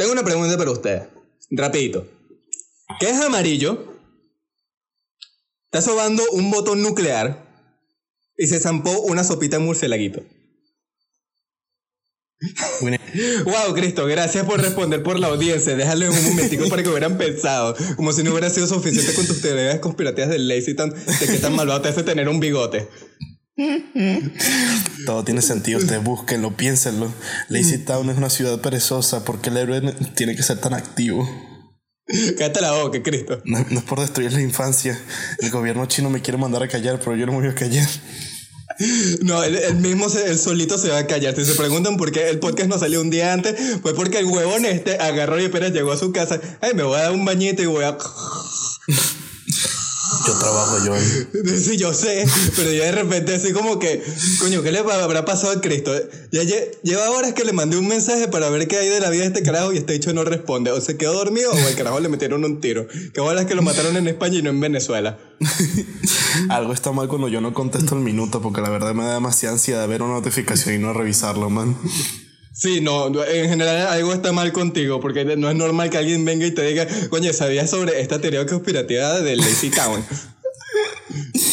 Tengo una pregunta para usted. Rapidito. ¿Qué es amarillo? Está sobando un botón nuclear y se zampó una sopita de murcielaguito. Wow, Cristo, gracias por responder por la audiencia. Déjale un momentico para que hubieran pensado. Como si no hubiera sido suficiente con tus teorías conspirativas del Lazy Town de que tan malvado te hace tener un bigote. Todo tiene sentido, ustedes búsquenlo, piénsenlo. Lazy Town es una ciudad perezosa porque el héroe tiene que ser tan activo. Cállate la boca, Cristo. No, no es por destruir la infancia. El gobierno chino me quiere mandar a callar, pero yo no me voy a callar. No, él, mismo, el solito se va a callar. Si se preguntan por qué el podcast no salió un día antes, fue porque el huevón este agarró y apenas llegó a su casa. Ay, me voy a dar un bañito y voy a. Yo trabajo yo. Sí, yo sé, pero yo de repente así como que, coño, ¿qué le habrá pasado a Cristo? Ya lleva horas que le mandé un mensaje para ver qué hay de la vida de este carajo y este dicho no responde. O se quedó dormido o al carajo le metieron un tiro. Qué es que lo mataron en España y no en Venezuela. Algo está mal cuando yo no contesto el minuto porque la verdad me da demasiada ansiedad ver una notificación y no revisarlo, man. Sí, no, en general algo está mal contigo, porque no es normal que alguien venga y te diga, coño, ¿sabías sobre esta teoría conspirativa del Lazy Town?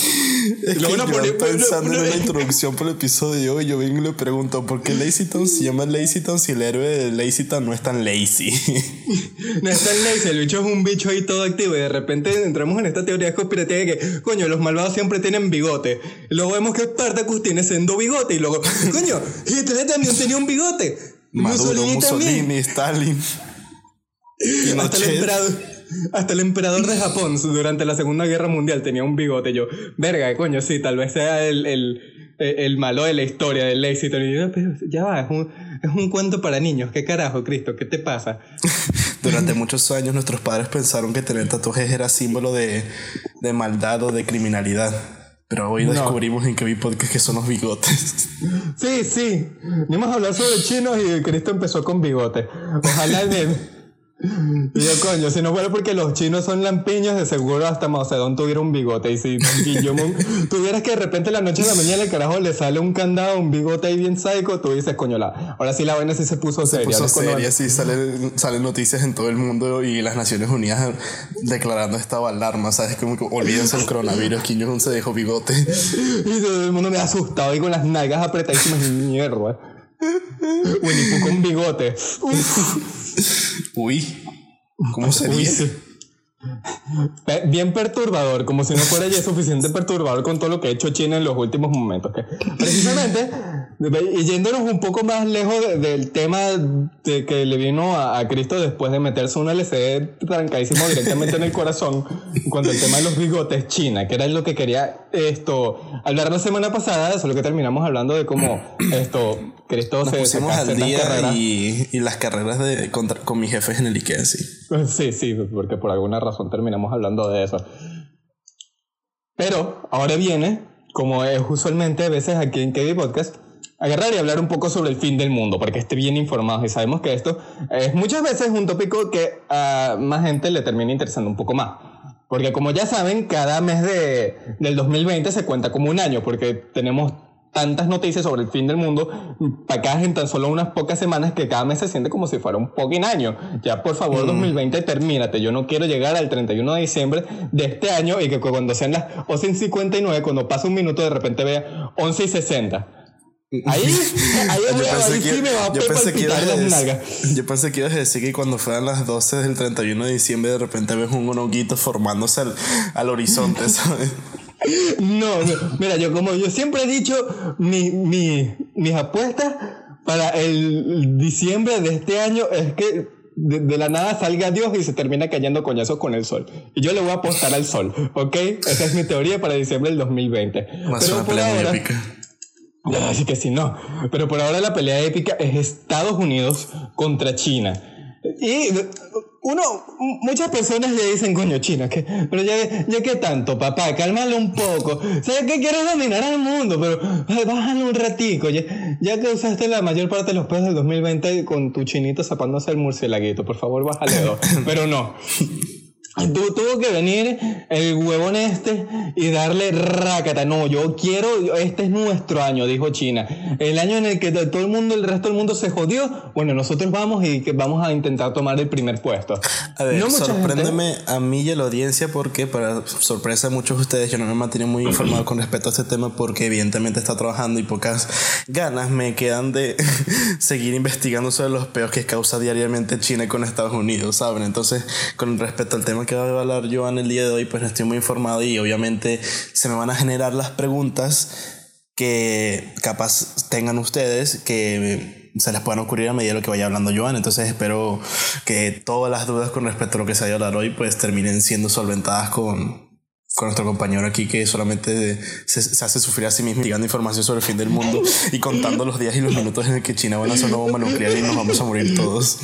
Es que yo pensando en la introducción por el episodio de hoy, yo vengo y le pregunto, ¿por qué Lazyton se llama Lazyton si el héroe de Lazyton no es tan lazy? no es tan lazy, el bicho es un bicho ahí todo activo y de repente entramos en esta teoría conspirativa de que, coño, los malvados siempre tienen bigote. Luego vemos que Spartacus tiene siendo bigote y luego, coño, Hitler también tenía un bigote. Maduro, Mussolini, Mussolini Stalin. Hasta el emperador. Hasta el emperador de Japón durante la Segunda Guerra Mundial tenía un bigote. Yo, verga, coño, sí, tal vez sea el, el, el malo de la historia del éxito. Y yo, pero ya va, es un, es un cuento para niños. ¿Qué carajo, Cristo? ¿Qué te pasa? Durante muchos años nuestros padres pensaron que tener tatuajes era símbolo de, de maldad o de criminalidad. Pero hoy descubrimos en que vi podcast que son los bigotes. Sí, sí. Venimos a hablar sobre chinos y Cristo empezó con bigote. Ojalá el... Y yo, coño, si no fuera porque los chinos son lampiños, de seguro hasta Mao Zedong tuviera un bigote. Y si yo tuvieras que de repente la noche de la mañana el carajo le sale un candado, un bigote ahí bien psycho, tú dices, coño, la, ahora sí la vaina sí se puso seria. Se puso seria, sí, salen sale noticias en todo el mundo y las Naciones Unidas declarando esta alarma, ¿sabes? Como que olvídense el coronavirus, Kim Jong se dejó bigote. Y todo el mundo me ha asustado y con las nalgas apretadísimas, mierda. Winnie con bigote. Uy, ¿cómo sería? Bien perturbador, como si no fuera ya suficiente perturbador con todo lo que ha hecho China en los últimos momentos. Precisamente, y yéndonos un poco más lejos del tema de que le vino a, Cristo después de meterse un LCD trancadísimo directamente en el corazón, cuando el tema de los bigotes, China, que era lo que quería esto hablar la semana pasada, solo que terminamos hablando de cómo esto Cristo Nos se pusimos al día y, y, las carreras de, contra, con mis jefes en el IKEA, sí. Sí, sí, porque por alguna razón terminamos hablando de eso. Pero ahora viene, como es usualmente a veces aquí en KD Podcast, agarrar y hablar un poco sobre el fin del mundo, para que esté bien informado. Y sabemos que esto es muchas veces un tópico que a más gente le termina interesando un poco más. Porque como ya saben, cada mes de, del 2020 se cuenta como un año, porque tenemos tantas noticias sobre el fin del mundo para en tan solo unas pocas semanas que cada mes se siente como si fuera un fucking año. Ya por favor 2020 mm. termínate. Yo no quiero llegar al 31 de diciembre de este año y que cuando sean las 11.59, cuando pase un minuto de repente vea 11.60. Ahí, ahí, yo pensé que, me va a yo pensé que decir, Yo pensé que ibas a decir que cuando fueran las 12 del 31 de diciembre de repente ves un honguito formándose al, al horizonte, ¿sabes? No, mira, yo como yo siempre he dicho, mi, mi, mis apuestas para el diciembre de este año es que de, la nada salga Dios y se termina cayendo coñazos con el sol. Y yo le voy a apostar al sol, ¿ok? Esa es mi teoría para diciembre del 2020. Pero por ahora, épica. Así que sí, no. Pero por ahora la pelea épica es Estados Unidos contra China. Y uno, muchas personas le dicen, coño, China, que, pero ya, ya que tanto, papá, cálmalo un poco. ¿Sabes que quieres dominar al mundo? Pero bájale un ratico. Ya, ya, que usaste la mayor parte de los pesos del 2020 con tu chinito zapándose el murcielaguito, por favor, bájale dos. Pero no. Tuvo que venir el huevón este y darle rácata. No, yo quiero, este es nuestro año, dijo China. El año en el que todo el mundo, el resto del mundo se jodió. Bueno, nosotros vamos y que vamos a intentar tomar el primer puesto. A ver, sorpréndeme a mí y a la audiencia porque, para sorpresa de muchos de ustedes, yo no me mantengo muy informado con respecto a este tema porque, evidentemente, está trabajando y pocas ganas me quedan de seguir investigando sobre los peos que causa diariamente China con Estados Unidos, ¿saben? Entonces, con respecto al tema que va a hablar Joan el día de hoy, pues no estoy muy informado y obviamente se me van a generar las preguntas que capaz tengan ustedes que se les puedan ocurrir a medida de lo que vaya hablando Joan. Entonces espero que todas las dudas con respecto a lo que se vaya a hablar hoy pues terminen siendo solventadas con, con nuestro compañero aquí que solamente se, hace sufrir a sí mismo llegando información sobre el fin del mundo y contando los días y los minutos en el que China va a lanzar una bomba nuclear y nos vamos a morir todos.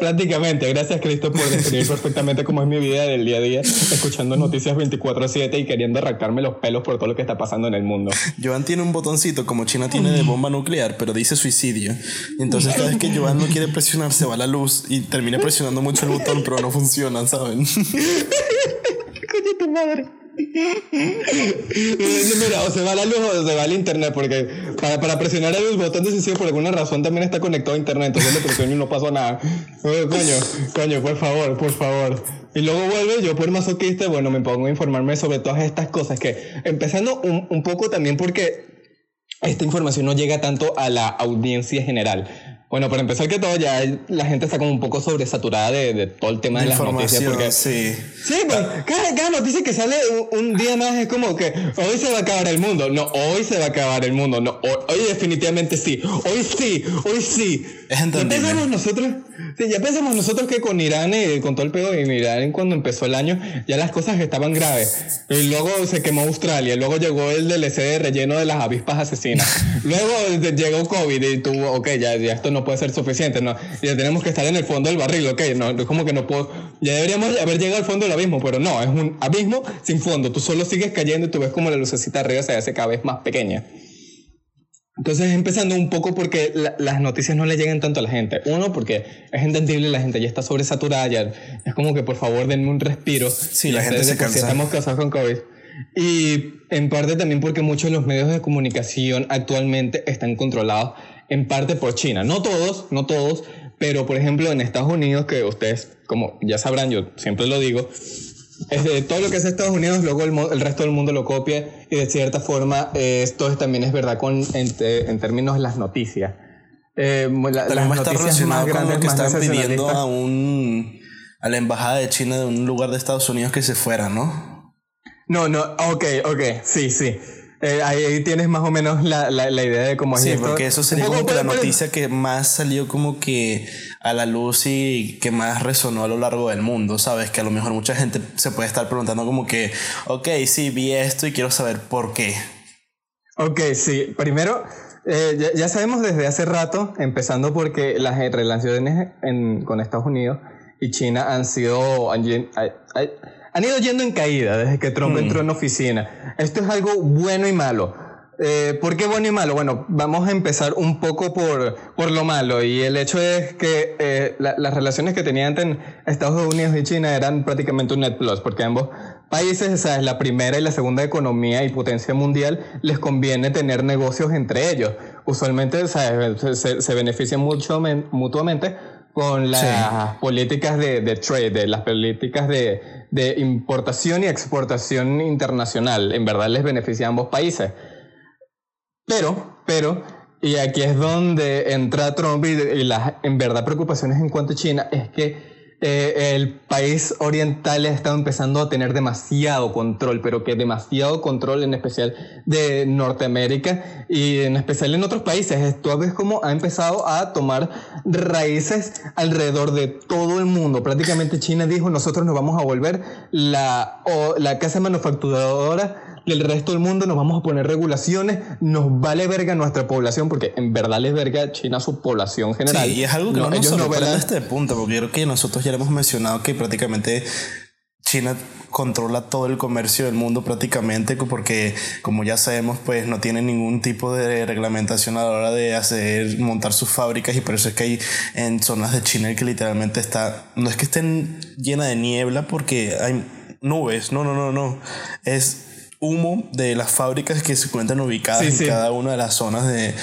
Prácticamente, gracias Cristo por describir perfectamente cómo es mi vida del día a día, escuchando noticias 24/7 y queriendo arrancarme los pelos por todo lo que está pasando en el mundo. Joan tiene un botoncito como China tiene de bomba nuclear, pero dice suicidio. Y entonces cada vez que Joan no quiere presionar se va la luz y termina presionando mucho el botón, pero no funciona, ¿saben? madre. Mira, o se va la luz o se va el internet, porque para, para presionar el botón de decisión por alguna razón también está conectado a internet, entonces le presiono y no pasó nada. coño, coño, por favor, por favor. Y luego vuelve, yo por masoquista, bueno, me pongo a informarme sobre todas estas cosas, que empezando un, un poco también porque esta información no llega tanto a la audiencia general. Bueno, para empezar que todo, ya la gente está como un poco sobresaturada de, de todo el tema de, las noticias. Porque, sí. Sí, pues cada, cada, noticia que sale un, día más es como que hoy se va a acabar el mundo. No, hoy se va a acabar el mundo. No, hoy, definitivamente sí. Hoy sí, hoy sí. Ya pensamos nosotros, sí, ya pensamos nosotros que con Irán, y con todo el pedo en Irán cuando empezó el año, ya las cosas estaban graves. Y luego se quemó Australia, luego llegó el DLC de relleno de las avispas asesinas. luego llegó COVID y tuvo, ok, ya, ya esto no puede ser suficiente, ¿no? Ya tenemos que estar en el fondo del barril, ok, no, es como que no puedo, ya deberíamos haber llegado al fondo del abismo, pero no, es un abismo sin fondo, tú solo sigues cayendo y tú ves como la lucecita arriba se hace cada vez más pequeña. Entonces, empezando un poco porque las noticias no le llegan tanto a la gente. Uno, porque es entendible, la gente ya está sobresaturada, ya es como que por favor denme un respiro. Sí, la gente se cansa. estamos casados con COVID. Y en parte también porque muchos de los medios de comunicación actualmente están controlados en parte por China. No todos, no todos, pero por ejemplo en Estados Unidos, que ustedes, como ya sabrán, yo siempre lo digo, es de todo lo que es Estados Unidos, luego el, resto del mundo lo copia y de cierta forma esto también es verdad con, en, términos de las noticias. Eh, la, las está relacionado con lo que están pidiendo a, un, a la embajada de China de un lugar de Estados Unidos que se fuera, ¿no? No, no, ok, ok, sí, sí. Eh, ahí, tienes más o menos la, la, la idea de cómo es Sí, porque eso sería como que la noticia que más salió como que a la luz y que más resonó a lo largo del mundo, ¿sabes? Que a lo mejor mucha gente se puede estar preguntando como que, ok, sí, vi esto y quiero saber por qué. Ok, sí. Primero, eh, ya, sabemos desde hace rato, empezando porque las relaciones en, con Estados Unidos y China han sido han ido yendo en caída desde que Trump entró en oficina. Esto es algo bueno y malo. Eh, ¿Por qué bueno y malo? Bueno, vamos a empezar un poco por, por lo malo. Y el hecho es que eh, las relaciones que tenían entre Estados Unidos y China eran prácticamente un net plus, porque ambos países, ¿sabes? la primera y la segunda economía y potencia mundial, les conviene tener negocios entre ellos. Usualmente ¿sabes? Se, se benefician mucho, mutuamente con las políticas de, de, trade, de las políticas de, de, importación y exportación internacional. En verdad les beneficia a ambos países. Pero, pero, y aquí es donde entra Trump y, y las en verdad preocupaciones en cuanto a China, es que eh, el país oriental ha estado empezando a tener demasiado control, pero que demasiado control en especial de Norteamérica y en especial en otros países. Esto ves cómo ha empezado a tomar raíces alrededor de todo el mundo. Prácticamente China dijo, nosotros nos vamos a volver la, la casa manufacturadora el resto del mundo nos vamos a poner regulaciones, nos vale verga nuestra población, porque en verdad les verga China su población general. Sí, y es algo que no, nos sorprende a este punto, porque yo creo que nosotros ya hemos mencionado que prácticamente China controla todo el comercio del mundo prácticamente porque como ya sabemos pues no tiene ningún tipo de reglamentación a la hora de hacer montar sus fábricas y por eso es que hay en zonas de China que literalmente está no es que estén llena de niebla porque hay nubes no no no no es humo de las fábricas que se encuentran ubicadas en cada una de las zonas de,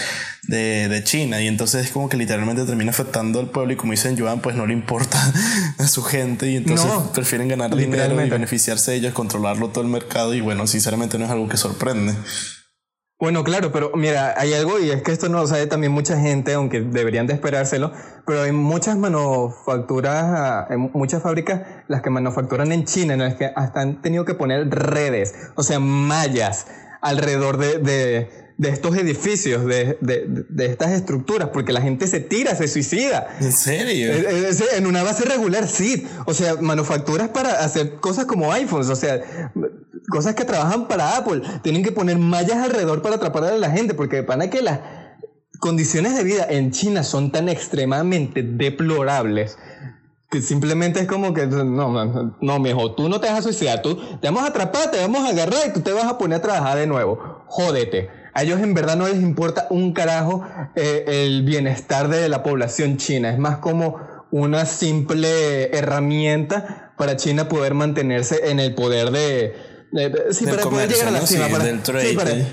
de, China. Y entonces es como que literalmente termina afectando al pueblo. Y como dicen Joan, pues no le importa a su gente. Y entonces prefieren ganar dinero y beneficiarse de ellos, controlarlo todo el mercado. Y bueno, sinceramente no es algo que sorprende. Bueno, claro, pero mira, hay algo y es que esto no lo sabe también mucha gente, aunque deberían de esperárselo, pero hay muchas manufacturas, muchas fábricas, las que manufacturan en China, en las que hasta han tenido que poner redes, o sea, mallas alrededor de, estos edificios, de, estas estructuras, porque la gente se tira, se suicida. ¿En serio? En una base regular, sí. O sea, manufacturas para hacer cosas como iPhones, o sea, cosas que trabajan para Apple, tienen que poner mallas alrededor para atrapar a la gente, porque para que las condiciones de vida en China son tan extremadamente deplorables que simplemente es como que no, no, no, mijo, tú no te vas a suicidar, tú te vamos a atrapar, te vamos a agarrar y tú te vas a poner a trabajar de nuevo. Jódete. A ellos en verdad no les importa un carajo eh, el bienestar de la población china. Es más como una simple herramienta para China poder mantenerse en el poder de, sí, para poder llegar a la cima. del trade,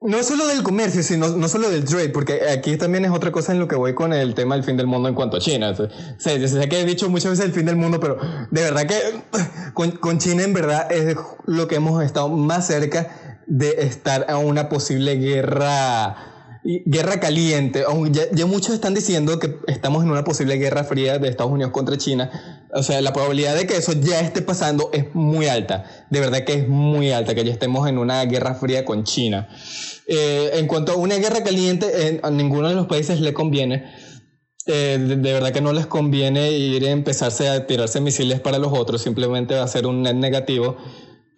no solo del comercio, sino no solo del trade, porque aquí también es otra cosa en lo que voy con el tema del fin del mundo en cuanto a China. O sea, sé que he dicho muchas veces el fin del mundo, pero de verdad que con, con China en verdad es lo que hemos estado más cerca de estar a una posible guerra guerra caliente. Ya, muchos están diciendo que estamos en una posible guerra fría de Estados Unidos contra China. O sea, la probabilidad de que eso ya esté pasando es muy alta. De verdad que es muy alta, que ya estemos en una guerra fría con China. Eh, en cuanto a una guerra caliente, a ninguno de los países le conviene. Eh, de, verdad que no les conviene ir a empezarse a tirarse misiles para los otros, simplemente va a ser un net negativo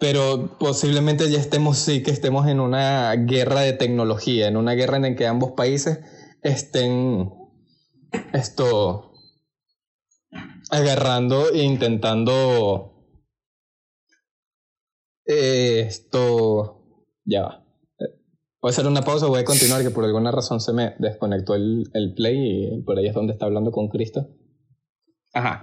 pero posiblemente ya estemos, sí, que estemos en una guerra de tecnología, en una guerra en la que ambos países estén esto agarrando e intentando eh, esto ya va. Voy a hacer una pausa, voy a continuar, que por alguna razón se me desconectó el, el play y por ahí es donde está hablando con Cristo. Ajá.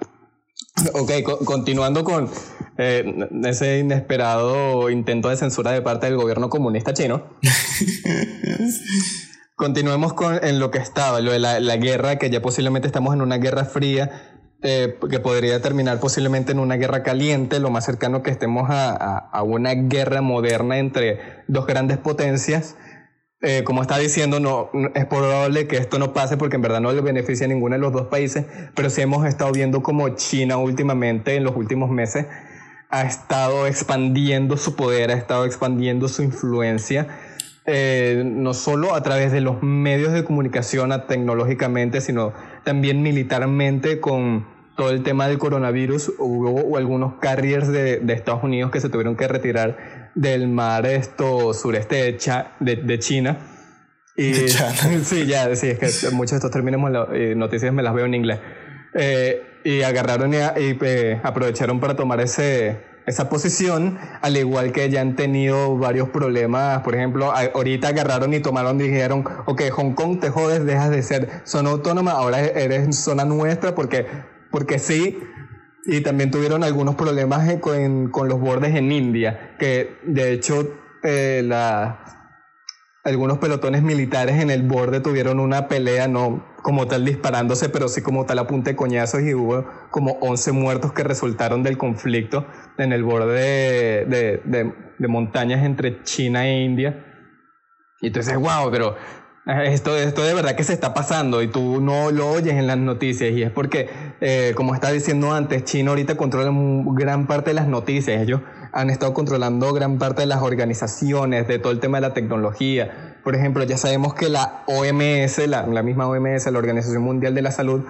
Ok, continuando con eh, ese inesperado intento de censura de parte del gobierno comunista chino. Continuemos con en lo que estaba, lo de la, guerra, que ya posiblemente estamos en una guerra fría, eh, que podría terminar posiblemente en una guerra caliente, lo más cercano que estemos a, a una guerra moderna entre dos grandes potencias. Eh, como está diciendo, no, es probable que esto no pase porque en verdad no le beneficia a ninguno de los dos países, pero sí hemos estado viendo como China últimamente, en los últimos meses, ha estado expandiendo su poder, ha estado expandiendo su influencia, eh, no solo a través de los medios de comunicación tecnológicamente, sino también militarmente con todo el tema del coronavirus, hubo algunos carriers de, de, Estados Unidos que se tuvieron que retirar del mar esto sureste de, de, China. Y, sí, ya, sí, es que muchos de estos términos, eh, noticias me las veo en inglés. Eh, y agarraron y, eh, aprovecharon para tomar ese, esa posición, al igual que ya han tenido varios problemas. Por ejemplo, ahorita agarraron y tomaron dijeron, ok, Hong Kong te jodes, dejas de ser zona autónoma, ahora eres zona nuestra porque porque sí, y también tuvieron algunos problemas con, con los bordes en India, que de hecho eh, la, algunos pelotones militares en el borde tuvieron una pelea, no como tal disparándose, pero sí como tal a de coñazos y hubo como 11 muertos que resultaron del conflicto en el borde de, de, de montañas entre China e India. Y entonces, wow, pero esto, esto de verdad que se está pasando y tú no lo oyes en las noticias y es porque, eh, como estaba diciendo antes, China ahorita controla gran parte de las noticias. Ellos han estado controlando gran parte de las organizaciones, de todo el tema de la tecnología. Por ejemplo, ya sabemos que la OMS, la, la misma OMS, la Organización Mundial de la Salud,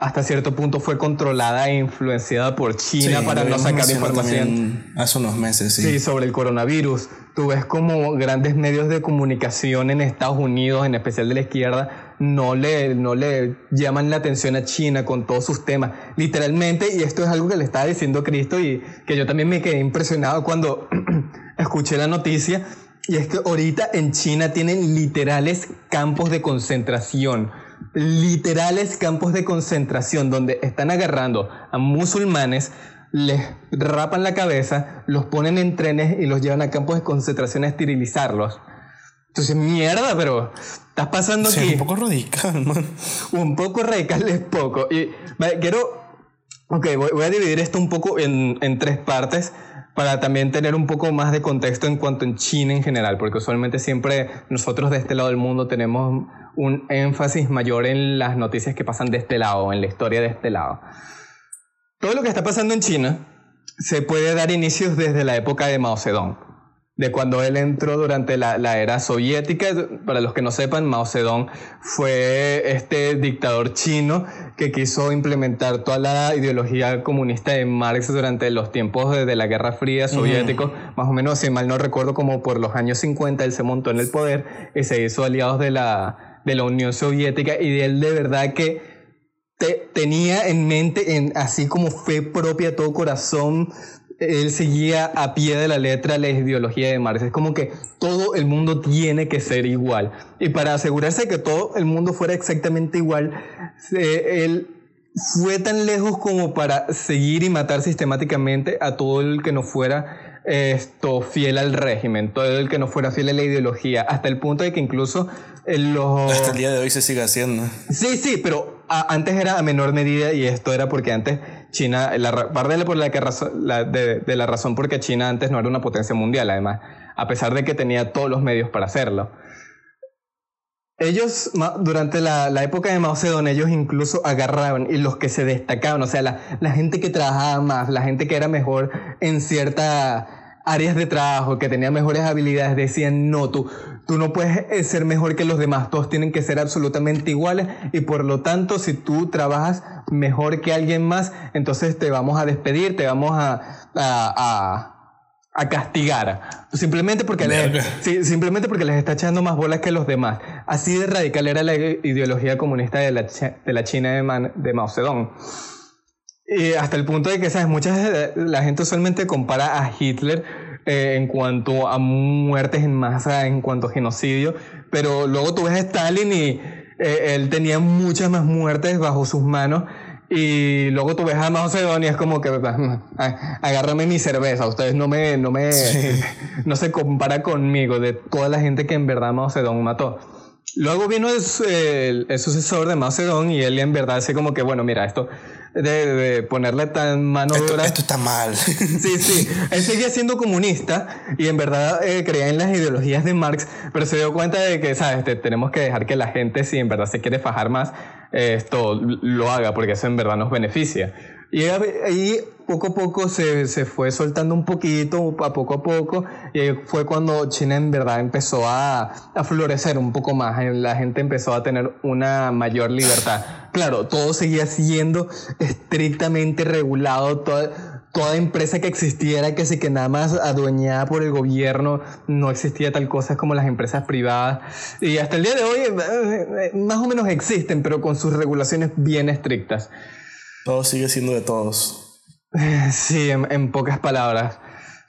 hasta cierto punto fue controlada e influenciada por China para no sacar información. Hace unos meses, sí. Sí, sobre el coronavirus. Tú ves como grandes medios de comunicación en Estados Unidos, en especial de la izquierda, no le, no le llaman la atención a China con todos sus temas. Literalmente, y esto es algo que le estaba diciendo Cristo y que yo también me quedé impresionado cuando escuché la noticia, y es que ahorita en China tienen literales campos de concentración literales campos de concentración donde están agarrando a musulmanes, les rapan la cabeza, los ponen en trenes y los llevan a campos de concentración a esterilizarlos. Entonces, mierda, pero estás pasando aquí. Un poco radical, man. Un poco radical es poco. Y quiero. Ok, voy, a dividir esto un poco en, en tres partes para también tener un poco más de contexto en cuanto en China en general, porque usualmente siempre nosotros de este lado del mundo tenemos un énfasis mayor en las noticias que pasan de este lado, en la historia de este lado. Todo lo que está pasando en China se puede dar inicios desde la época de Mao Zedong, de cuando él entró durante la, era soviética. Para los que no sepan, Mao Zedong fue este dictador chino que quiso implementar toda la ideología comunista de Marx durante los tiempos de, la Guerra Fría soviético, más o menos, si mal no recuerdo, como por los años 50 él se montó en el poder y se hizo aliados de la de la Unión Soviética. Y de él de verdad que te, tenía en mente, en, así como fe propia, todo corazón, él seguía a pie de la letra la ideología de Marx. Es como que todo el mundo tiene que ser igual. Y para asegurarse de que todo el mundo fuera exactamente igual, él fue tan lejos como para seguir y matar sistemáticamente a todo el que no fuera esto fiel al régimen, todo el que no fuera fiel a la ideología, hasta el punto de que incluso los... Hasta el día de hoy se sigue haciendo. Sí, sí, pero antes era a menor medida y esto era porque antes China, la parte de, por la que la, de, la razón porque China antes no era una potencia mundial, además, a pesar de que tenía todos los medios para hacerlo. Ellos, durante la, época de Mao Zedong, ellos incluso agarraban y los que se destacaban, o sea, la, gente que trabajaba más, la gente que era mejor en ciertas áreas de trabajo, que tenía mejores habilidades, decían, no, tú, tú no puedes eh, ser mejor que los demás, todos tienen que ser absolutamente iguales y por lo tanto, si tú trabajas mejor que alguien más, entonces te vamos a despedir, te vamos a, a a castigar. Simplemente porque, les, simplemente porque les está echando más bolas que los demás. Así de radical era la ideología comunista de la, de la China de, de, Mao Zedong. Y hasta el punto de que, ¿sabes? Mucha la gente usualmente compara a Hitler eh, en cuanto a muertes en masa, en cuanto a genocidio, pero luego tú ves a Stalin y eh, él tenía muchas más muertes bajo sus manos y luego tú ves a Mao Zedong y es como que agárrame mi cerveza, ustedes no me, no me, no se compara conmigo de toda la gente que en verdad Mao Zedong mató. Luego vino el, el, sucesor de Mao Zedong y él en verdad hace como que, bueno, mira, esto de, ponerle tan mano dura. Esto está mal. Sí, sí. Él seguía siendo comunista y en verdad eh, creía en las ideologías de Marx, pero se dio cuenta de que, ¿sabes? tenemos que dejar que la gente, si en verdad se quiere fajar más, esto lo haga, porque eso en verdad nos beneficia. Y ahí poco a poco se, se, fue soltando un poquito, a poco a poco, y fue cuando China en verdad empezó a, a, florecer un poco más, la gente empezó a tener una mayor libertad. Claro, todo seguía siendo estrictamente regulado, toda, toda empresa que existiera, que sí que nada más adueñada por el gobierno, no existía tal cosa como las empresas privadas, y hasta el día de hoy eh, eh, más o menos existen, pero con sus regulaciones bien estrictas. Todo sigue siendo de todos. Sí, en, pocas palabras.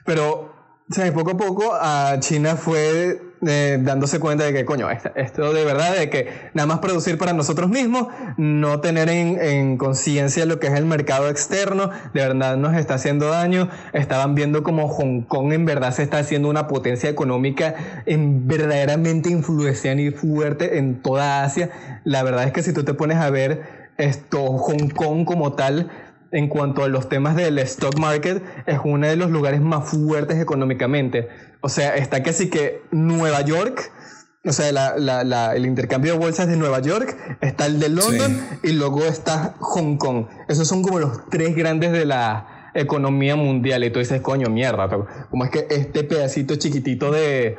Pero, o poco a poco a China fue eh, dándose cuenta de que, coño, esto de verdad, de que nada más producir para nosotros mismos, no tener en, en conciencia lo que es el mercado externo, de verdad nos está haciendo daño. Estaban viendo como Hong Kong en verdad se está haciendo una potencia económica en verdaderamente influenciante y fuerte en toda Asia. La verdad es que si tú te pones a ver esto, Hong Kong como tal, en cuanto a los temas del stock market, es uno de los lugares más fuertes económicamente. O sea, está casi que Nueva York, o sea, el intercambio de bolsas de Nueva York, está el de London y luego está Hong Kong. Esos son como los tres grandes de la economía mundial. Y tú dices, coño, mierda, ¿cómo es que este pedacito chiquitito de,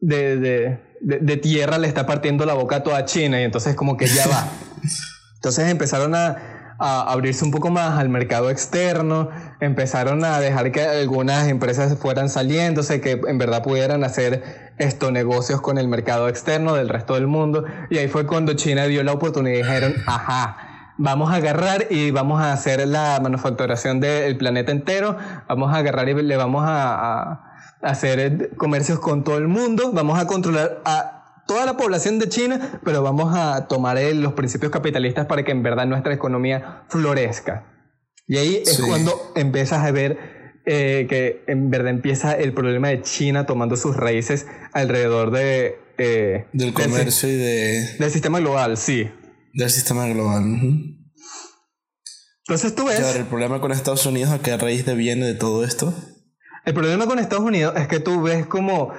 de, de, de tierra le está partiendo la boca a toda China? Y entonces como que ya va. Entonces empezaron a, abrirse un poco más al mercado externo, empezaron a dejar que algunas empresas fueran saliéndose, que en verdad pudieran hacer estos negocios con el mercado externo del resto del mundo. Y ahí fue cuando China dio la oportunidad y dijeron, ajá, vamos a agarrar y vamos a hacer la manufacturación del planeta entero, vamos a agarrar y le vamos a hacer comercios con todo el mundo, vamos a controlar a toda la población de China, pero vamos a tomar los principios capitalistas para que en verdad nuestra economía florezca. Y ahí es cuando empiezas a ver eh, que en verdad empieza el problema de China tomando sus raíces alrededor de... Eh, del comercio y de... Del sistema global, sí. Del sistema global. Entonces tú ves... el problema con Estados Unidos, ¿a qué raíz viene de todo esto? El problema con Estados Unidos es que tú ves como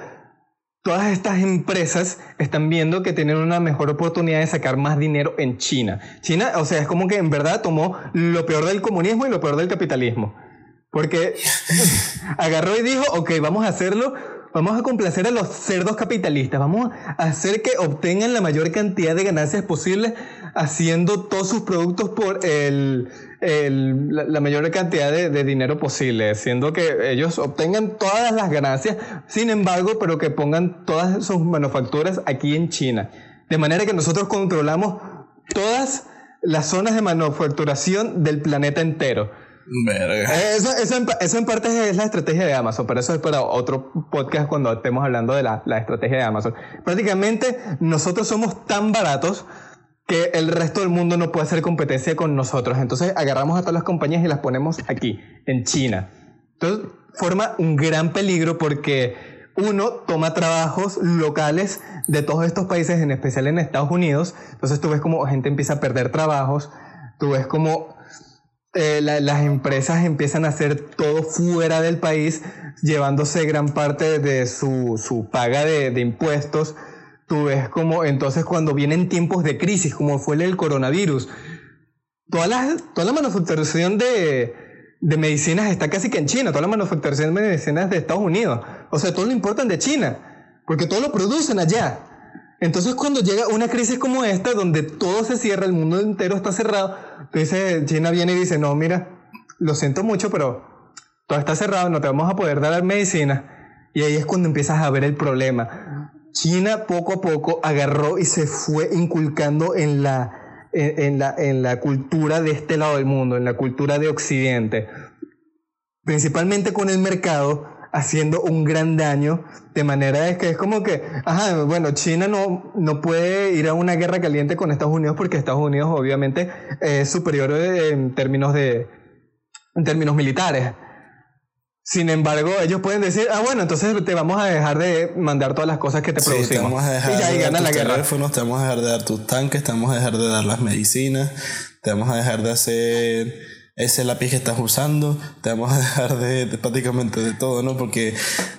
todas estas empresas están viendo que tienen una mejor oportunidad de sacar más dinero en China. China, o sea, es como que en verdad tomó lo peor del comunismo y lo peor del capitalismo. Porque agarró y dijo, ok, vamos a hacerlo, vamos a complacer a los cerdos capitalistas, vamos a hacer que obtengan la mayor cantidad de ganancias posibles haciendo todos sus productos por el, la, mayor cantidad de, dinero posible, haciendo que ellos obtengan todas las ganancias, sin embargo, pero que pongan todas sus manufacturas aquí en China. De manera que nosotros controlamos todas las zonas de manufacturación del planeta entero. Eso, eso, en, parte es la estrategia de Amazon, pero eso es para otro podcast cuando estemos hablando de la, la estrategia de Amazon. Prácticamente nosotros somos tan baratos que el resto del mundo no puede hacer competencia con nosotros. Entonces agarramos a todas las compañías y las ponemos aquí, en China. Entonces forma un gran peligro porque uno toma trabajos locales de todos estos países, en especial en Estados Unidos. Entonces tú ves como gente empieza a perder trabajos, tú ves como eh, las empresas empiezan a hacer todo fuera del país, llevándose gran parte de su, su paga de, impuestos tú ves como entonces cuando vienen tiempos de crisis, como fue el coronavirus, toda la, toda la manufacturación de, de medicinas está casi que en China, toda la manufacturación de medicinas de Estados Unidos. O sea, todo lo importan de China, porque todo lo producen allá. Entonces cuando llega una crisis como esta, donde todo se cierra, el mundo entero está cerrado, entonces China viene y dice, no, mira, lo siento mucho, pero todo está cerrado, no te vamos a poder dar medicina. Y ahí es cuando empiezas a ver el problema. China poco a poco agarró y se fue inculcando en la, en, la, en la cultura de este lado del mundo, en la cultura de Occidente, principalmente con el mercado, haciendo un gran daño, de manera que es como que, ajá, bueno, China no, no puede ir a una guerra caliente con Estados Unidos porque Estados Unidos obviamente es superior en términos de, en términos militares. Sin embargo, ellos pueden decir, ah, bueno, entonces te vamos a dejar de mandar todas las cosas que te producimos. Te vamos a dejar y ya de dar la tus teléfonos, te vamos a dejar de dar tus tanques, te vamos a dejar de dar las medicinas, te vamos a dejar de hacer ese lápiz que estás usando, te vamos a dejar de, prácticamente de todo, ¿no? Porque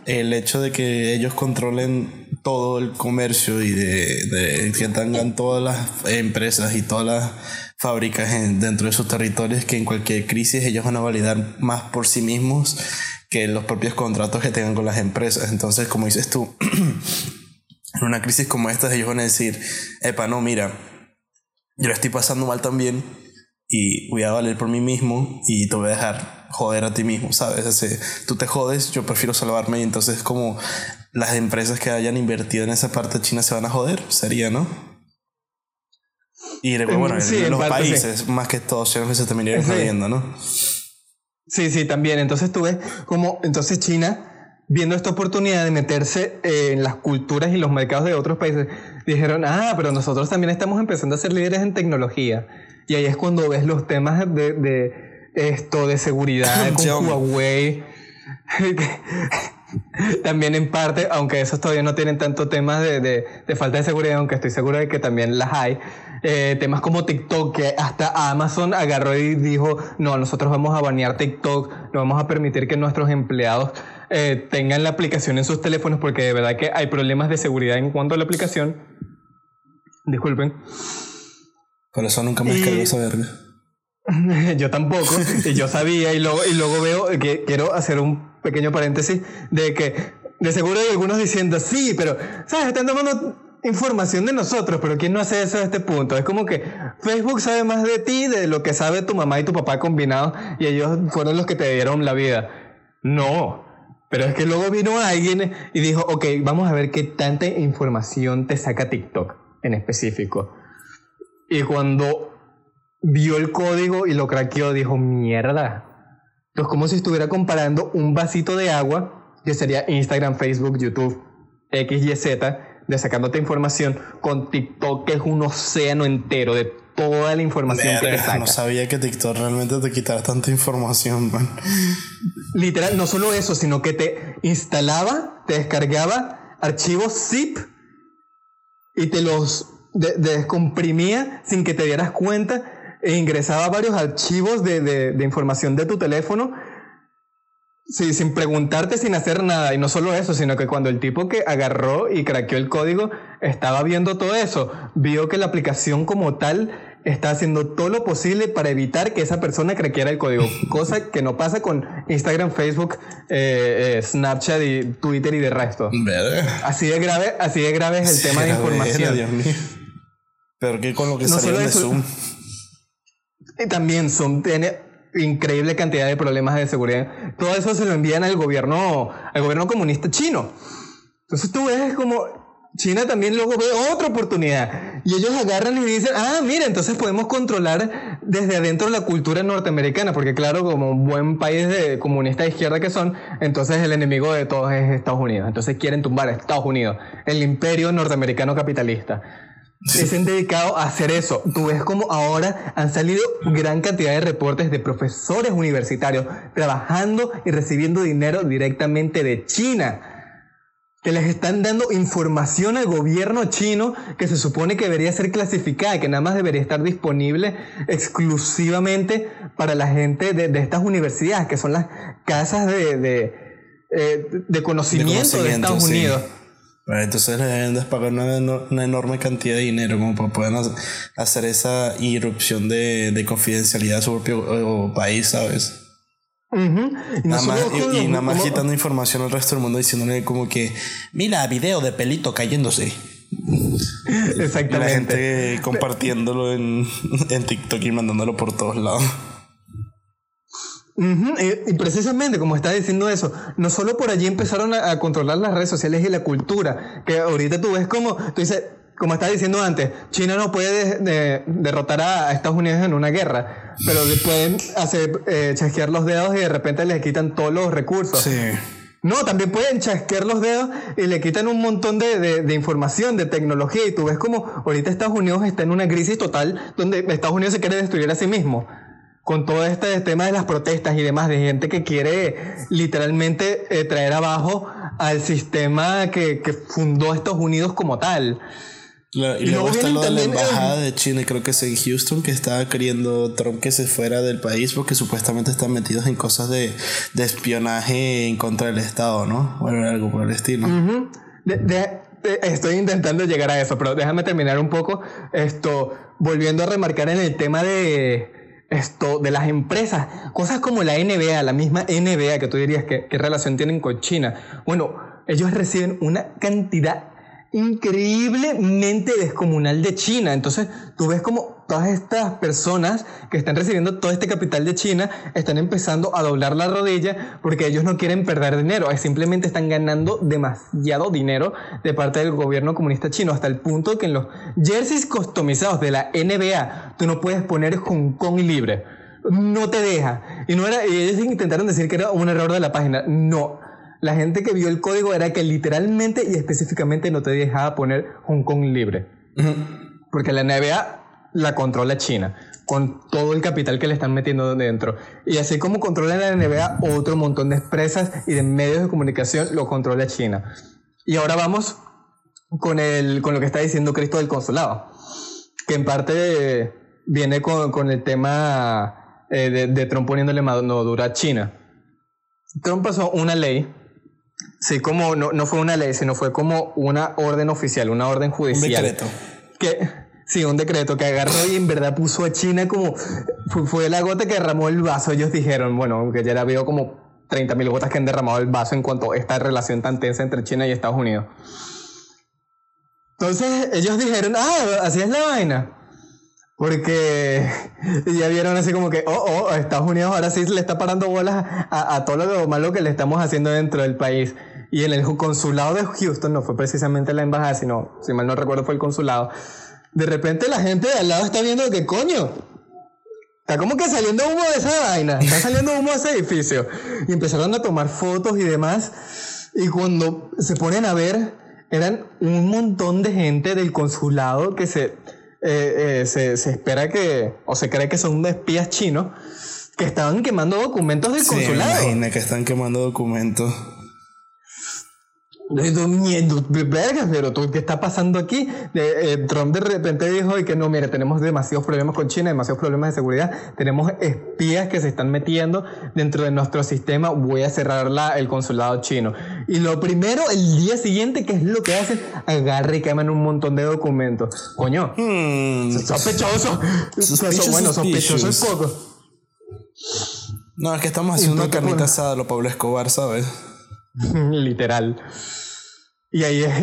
el hecho de que ellos controlen todo el comercio y de, de que tengan todas las empresas y todas las fábricas dentro de sus territorios que en cualquier crisis ellos van a validar más por sí mismos que los propios contratos que tengan con las empresas. Entonces, como dices tú, en una crisis como esta, ellos van a decir, epa, no, mira, yo lo estoy pasando mal también y voy a valer por mí mismo y te voy a dejar joder a ti mismo, ¿sabes? Así, tú te jodes, yo prefiero salvarme y entonces como las empresas que hayan invertido en esa parte de China se van a joder, sería, ¿no? Y bueno, en los países, más que todos, se terminarían jodiendo, ¿no? Sí, sí, también. Entonces tú ves como, entonces China, viendo esta oportunidad de meterse en las culturas y los mercados de otros países, dijeron, ah, pero nosotros también estamos empezando a ser líderes en tecnología. Y ahí es cuando ves los temas de, de esto, de seguridad con Huawei. también en parte, aunque esos todavía no tienen tanto temas de, de, de, falta de seguridad, aunque estoy seguro de que también las hay, eh, temas como TikTok, que hasta Amazon agarró y dijo, no, nosotros vamos a banear TikTok, no vamos a permitir que nuestros empleados eh, tengan la aplicación en sus teléfonos, porque de verdad que hay problemas de seguridad en cuanto a la aplicación. Disculpen. Por eso nunca me descargué esa verga. yo tampoco, y yo sabía, y luego, y luego veo que quiero hacer un pequeño paréntesis de que de seguro hay algunos diciendo, sí, pero, ¿sabes? Están tomando información de nosotros, pero ¿quién no hace eso a este punto? Es como que Facebook sabe más de ti de lo que sabe tu mamá y tu papá combinados y ellos fueron los que te dieron la vida. No, pero es que luego vino alguien y dijo, ok, vamos a ver qué tanta información te saca TikTok en específico. Y cuando vio el código y lo craqueó, dijo, mierda. Es como si estuviera comparando un vasito de agua, que sería Instagram, Facebook, YouTube, X, Y, Z, de sacándote información, con TikTok, que es un océano entero de toda la información que te saca. No sabía que TikTok realmente te quitara tanta información, man. Literal, no solo eso, sino que te instalaba, te descargaba archivos zip y te los descomprimía sin que te dieras cuenta e ingresaba varios archivos de, de, información de tu teléfono Sí, sin preguntarte, sin hacer nada. Y no solo eso, sino que cuando el tipo que agarró y craqueó el código estaba viendo todo eso, vio que la aplicación como tal está haciendo todo lo posible para evitar que esa persona craqueara el código. Cosa que no pasa con Instagram, Facebook, eh, eh, Snapchat y Twitter y de resto. Así de grave, así de grave es el tema de información. Dios mío. Pero que con lo que no salió de Zoom. Y también Zoom tiene increíble cantidad de problemas de seguridad. Todo eso se lo envían al gobierno, al gobierno comunista chino. Entonces tú ves como China también luego ve otra oportunidad y ellos agarran y dicen, ah, mira, entonces podemos controlar desde adentro la cultura norteamericana, porque claro, como un buen país de comunista de izquierda que son, entonces el enemigo de todos es Estados Unidos. Entonces quieren tumbar a Estados Unidos, el imperio norteamericano capitalista se han dedicado a hacer eso. Tú ves como ahora han salido gran cantidad de reportes de profesores universitarios trabajando y recibiendo dinero directamente de China. Que les están dando información al gobierno chino que se supone que debería ser clasificada, que nada más debería estar disponible exclusivamente para la gente de, estas universidades, que son las casas de, de, eh, conocimiento de, Estados Unidos. Entonces le deben de pagar una, enorme cantidad de dinero como para poder hacer esa irrupción de, confidencialidad de su propio país, ¿sabes? y, nada más, quitando información al resto del mundo diciéndole como que, mira, video de pelito cayéndose. Exactamente. La gente compartiéndolo en, en TikTok y mandándolo por todos lados y, precisamente como está diciendo eso, no solo por allí empezaron a, controlar las redes sociales y la cultura, que ahorita tú ves como, tú dices, como estaba diciendo antes, China no puede derrotar a, Estados Unidos en una guerra, pero pueden hacer eh, chasquear los dedos y de repente les quitan todos los recursos. Sí. No, también pueden chasquear los dedos y le quitan un montón de, de, información, de tecnología. Y tú ves como ahorita Estados Unidos está en una crisis total donde Estados Unidos se quiere destruir a sí mismo con todo este tema de las protestas y demás, de gente que quiere literalmente eh, traer abajo al sistema que, fundó Estados Unidos como tal. y, luego, está lo de la embajada de China, creo que es en Houston, que estaba queriendo Trump que se fuera del país porque supuestamente están metidos en cosas de, espionaje en contra del Estado, ¿no? O algo por el estilo. estoy intentando llegar a eso, pero déjame terminar un poco esto, volviendo a remarcar en el tema de, esto de las empresas, cosas como la NBA, la misma NBA que tú dirías que qué relación tienen con China. Bueno, ellos reciben una cantidad increíblemente descomunal de China. Entonces, tú ves como todas estas personas que están recibiendo todo este capital de China están empezando a doblar la rodilla porque ellos no quieren perder dinero, simplemente están ganando demasiado dinero de parte del gobierno comunista chino, hasta el punto que en los jerseys customizados de la NBA tú no puedes poner Hong Kong libre. No te deja. Y no era, y ellos intentaron decir que era un error de la página. No la gente que vio el código era que literalmente y específicamente no te dejaba poner Hong Kong libre. Porque la NBA la controla China, con todo el capital que le están metiendo dentro. Y así como controla la NBA, otro montón de empresas y de medios de comunicación lo controla China. Y ahora vamos con, el, con lo que está diciendo Cristo del Consulado, que en parte viene con, el tema eh, de, de Trump poniéndole mano dura a China. Trump pasó una ley Sí, como no, no fue una ley, sino fue como una orden oficial, una orden judicial. Un decreto. Que, sí, un decreto que agarró y en verdad puso a China como. Fue, la gota que derramó el vaso. Ellos dijeron, bueno, aunque ya había como 30.000 gotas que han derramado el vaso en cuanto a esta relación tan tensa entre China y Estados Unidos. Entonces ellos dijeron, ah, así es la vaina. Porque ya vieron así como que, oh, oh, Estados Unidos ahora sí le está parando bolas a, a, todo lo malo que le estamos haciendo dentro del país. Y en el consulado de Houston, no fue precisamente la embajada, sino, si mal no recuerdo, fue el consulado. De repente la gente de al lado está viendo que coño, está como que saliendo humo de esa vaina, está saliendo humo de ese edificio. Y empezaron a tomar fotos y demás. Y cuando se ponen a ver, eran un montón de gente del consulado que se eh, eh, se, se, espera que, o se cree que son espías chinos que estaban quemando documentos del consulado. Imagina que están quemando documentos. Pero tú, ¿qué está pasando aquí? Eh, Trump de repente dijo que no, mire, tenemos demasiados problemas con China, demasiados problemas de seguridad, tenemos espías que se están metiendo dentro de nuestro sistema, voy a cerrar la, el consulado chino. Y lo primero, el día siguiente, ¿qué es lo que hacen? Agarre y queman un montón de documentos. Coño, hmm. sospechoso. bueno, sospechoso es poco. No, es que estamos haciendo una carnita asada lo Pablo Escobar, ¿sabes? Literal. Y ahí es